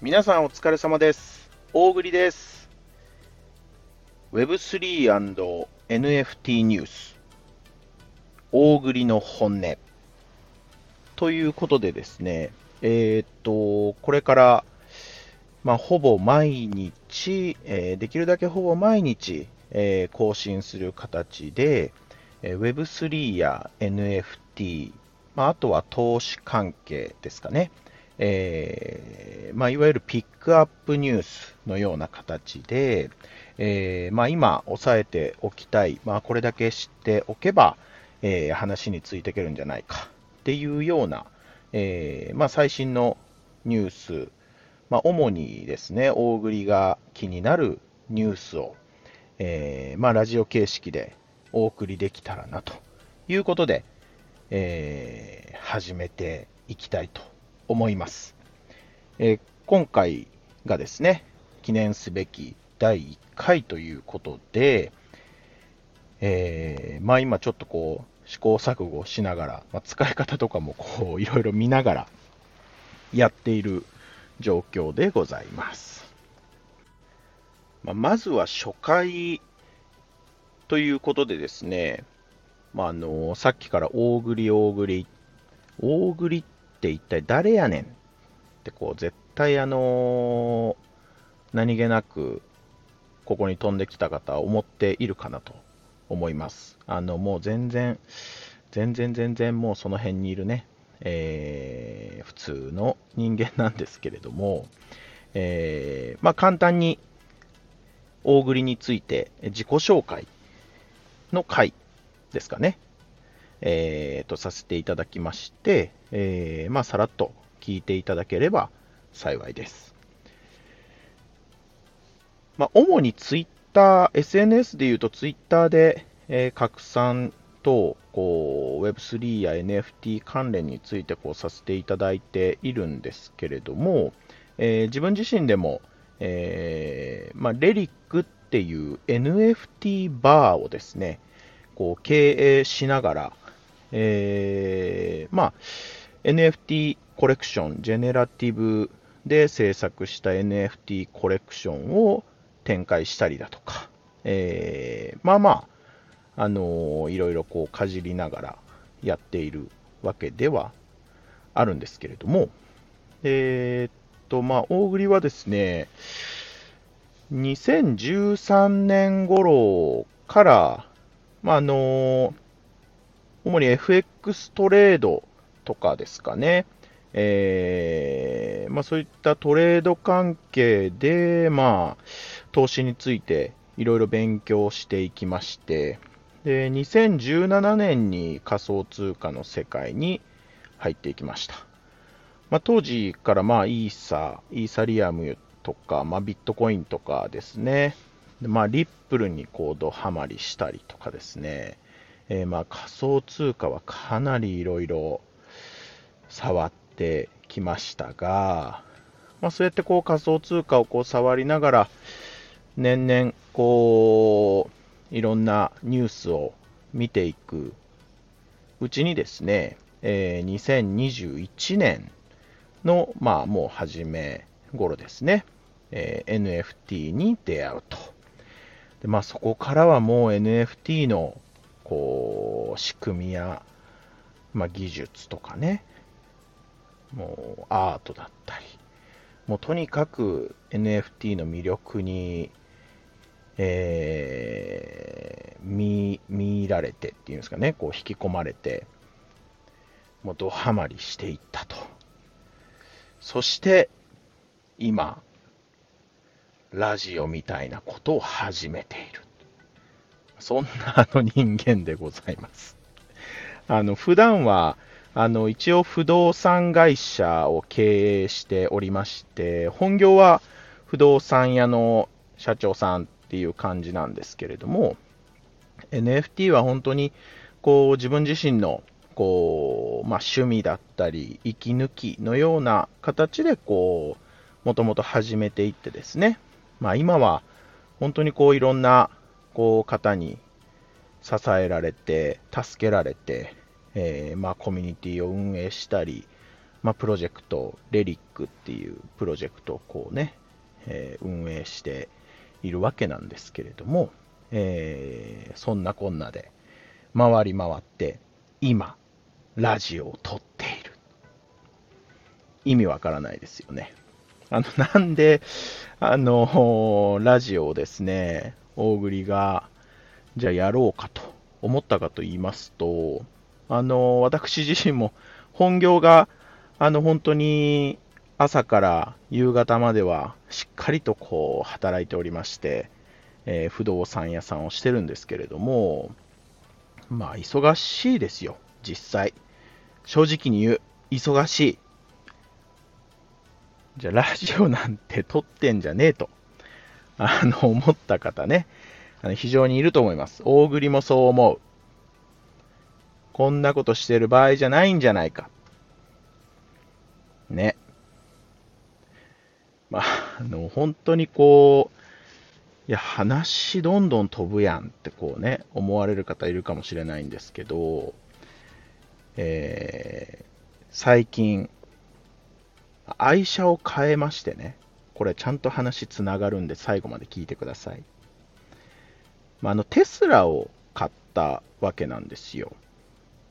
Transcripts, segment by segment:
皆さんお疲れ様です。大栗です。Web3&NFT ニュース。大栗の本音。ということでですね、えー、っと、これから、まあ、ほぼ毎日、えー、できるだけほぼ毎日、えー、更新する形で、え Web3 や NFT、まあ、あとは投資関係ですかね。えーまあ、いわゆるピックアップニュースのような形で、えーまあ、今押さえておきたい、まあ、これだけ知っておけば、えー、話についていけるんじゃないかっていうような、えま、最新のニュース、ま、主にですね、大栗が気になるニュースを、えま、ラジオ形式でお送りできたらなということで、えー、始めていきたいと思います。えー、今回がですね、記念すべき第1回ということで、えー、まあ今ちょっとこう試行錯誤しながら、まあ、使い方とかもこういろいろ見ながらやっている状況でございます。まあ、まずは初回ということでですね、まあ、あのさっきから大栗大栗大栗って一体誰やねんってこう絶対あの何気なくここに飛んできた方は思っているかなと思います。あのもう全然全然全然もうその辺にいるね、えー、普通の人間なんですけれども、えー、まあ、簡単に大栗について自己紹介の回ですかね。えー、とさせていただきまして、えー、まあ、さらっと聞いていただければ幸いです。まあ、主にツイッター、SNS でいうとツイッターで、えー、拡散とこう Web3 や NFT 関連についてこうさせていただいているんですけれども、えー、自分自身でも、えーまあ、レリックっていう NFT バーをですね、こう経営しながら、えー、まあ、NFT コレクション、ジェネラティブで制作した NFT コレクションを展開したりだとか、えー、まあまあ、あのー、いろいろこうかじりながらやっているわけではあるんですけれども、えー、と、まあ、大栗はですね、2013年頃から、まあ、あのー、主に FX トレードとかですかね。えー、まあ、そういったトレード関係で、まあ、投資についていろいろ勉強していきまして、で、2017年に仮想通貨の世界に入っていきました。まあ、当時からまあイーサ、イーサリアムとか、まあ、ビットコインとかですね、まあ、リップルにこうドハマりしたりとかですね、えー、まあ仮想通貨はかなりいろいろ触ってきましたが、まあ、そうやってこう仮想通貨をこう触りながら、年々こういろんなニュースを見ていくうちにですね、えー、2021年の、まあ、もう初め頃ですね、えー、NFT に出会うと。でまあ、そこからはもう NFT のこう、仕組みや、まあ、技術とかね、もうアートだったり、もうとにかく NFT の魅力に、えー、見、見られてっていうんですかね、こう引き込まれて、もうドハマりしていったと。そして、今、ラジオみたいなことを始めている。そんなあの人間でございます。あの、普段は、あの、一応不動産会社を経営しておりまして、本業は不動産屋の社長さんっていう感じなんですけれども、NFT は本当に、こう、自分自身の、こう、まあ、趣味だったり、息抜きのような形で、こう、もともと始めていってですね、まあ、今は、本当にこう、いろんなこう方に支えられて、助けられて、えー、まあ、コミュニティを運営したり、まあ、プロジェクト、レリックっていうプロジェクトをこうね、えー、運営しているわけなんですけれども、えー、そんなこんなで回り回って今ラジオを撮っている。意味わからないですよね。あの なんであのラジオをですね大栗がじゃあやろうかと思ったかと言いますとあの私自身も本業があの本当に朝から夕方まではしっかりとこう働いておりまして、えー、不動産屋さんをしてるんですけれども、まあ忙しいですよ、実際。正直に言う、忙しい。じゃあラジオなんて撮ってんじゃねえと、あの、思った方ね、あの非常にいると思います。大栗もそう思う。こんなことしてる場合じゃないんじゃないか。ね。まあ、あの、本当にこう、いや、話どんどん飛ぶやんってこうね、思われる方いるかもしれないんですけど、えー、最近、愛車を変えましてね、これちゃんと話つながるんで最後まで聞いてください。まあ、あの、テスラを買ったわけなんですよ。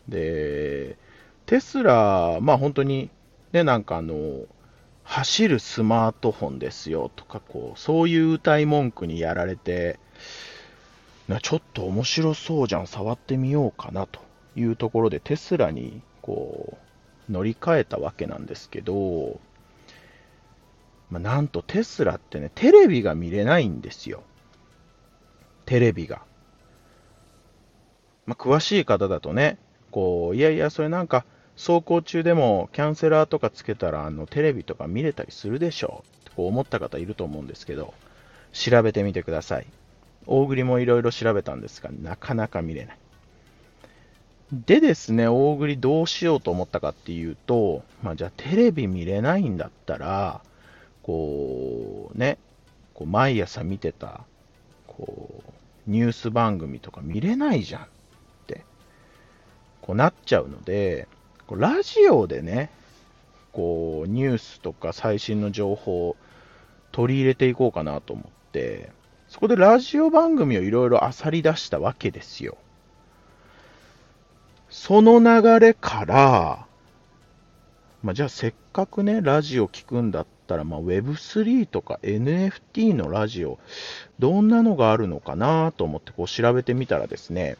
で、テスラ、まあ本当に、ね、なんかあの、走るスマートフォンですよとか、こう、そういう歌い文句にやられて、ちょっと面白そうじゃん、触ってみようかなというところでテスラにこう乗り換えたわけなんですけど、まあ、なんとテスラってね、テレビが見れないんですよ。テレビが。まあ、詳しい方だとね、こう、いやいや、それなんか、走行中でもキャンセラーとかつけたらあのテレビとか見れたりするでしょうってこう思った方いると思うんですけど、調べてみてください。大栗もいろいろ調べたんですが、なかなか見れない。でですね、大栗どうしようと思ったかっていうと、まあ、じゃあテレビ見れないんだったら、こうね、こう毎朝見てた、こう、ニュース番組とか見れないじゃんって、こうなっちゃうので、こうラジオでね、こう、ニュースとか最新の情報を取り入れていこうかなと思って、そこでラジオ番組をいろいろ漁り出したわけですよ。その流れから、まあ、じゃあせっかくね、ラジオ聞くんだったら、まあ、Web3 とか NFT のラジオ、どんなのがあるのかなと思ってこう調べてみたらですね、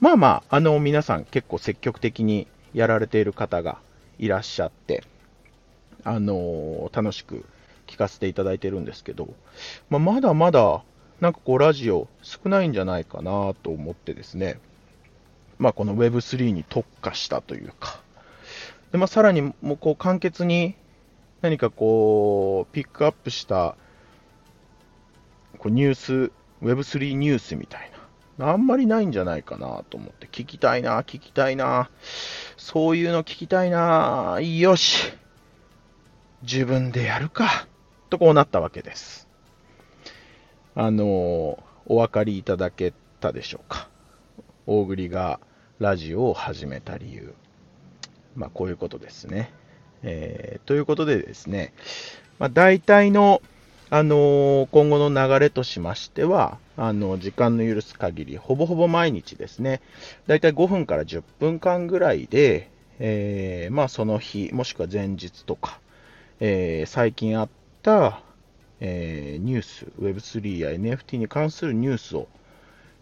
まあまあ、あの、皆さん結構積極的にやられている方がいらっしゃって、あの楽しく聞かせていただいてるんですけど、まあ、まだまだ、なんかこう、ラジオ少ないんじゃないかなと思ってですね、まあ、この Web3 に特化したというか、でまあ、さらにもうこう簡潔に何かこう、ピックアップしたこうニュース、Web3 ニュースみたいな、あんまりないんじゃないかなと思って、聞きたいな、聞きたいな、そういうの聞きたいな。よし。自分でやるか。とこうなったわけです。あの、お分かりいただけたでしょうか。大栗がラジオを始めた理由。まあ、こういうことですね。えー、ということでですね、まあ、大体の、あのー、今後の流れとしましては、あの、時間の許す限り、ほぼほぼ毎日ですね、だいたい5分から10分間ぐらいで、えー、まあその日、もしくは前日とか、えー、最近あった、えー、ニュース、Web3 や NFT に関するニュースを、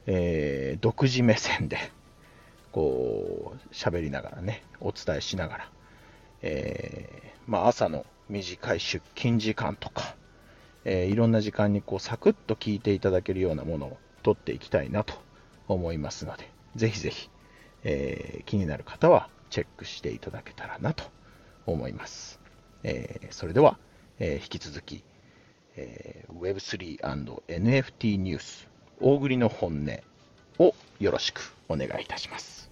えー、独自目線で、こう、喋りながらね、お伝えしながら、えー、まあ朝の短い出勤時間とか、えー、いろんな時間にこうサクッと聞いていただけるようなものを取っていきたいなと思いますので、ぜひぜひ、えー、気になる方はチェックしていただけたらなと思います。え、それでは、え引き続き、え Web3&NFT ニュース、大栗の本音をよろしくお願いいたします。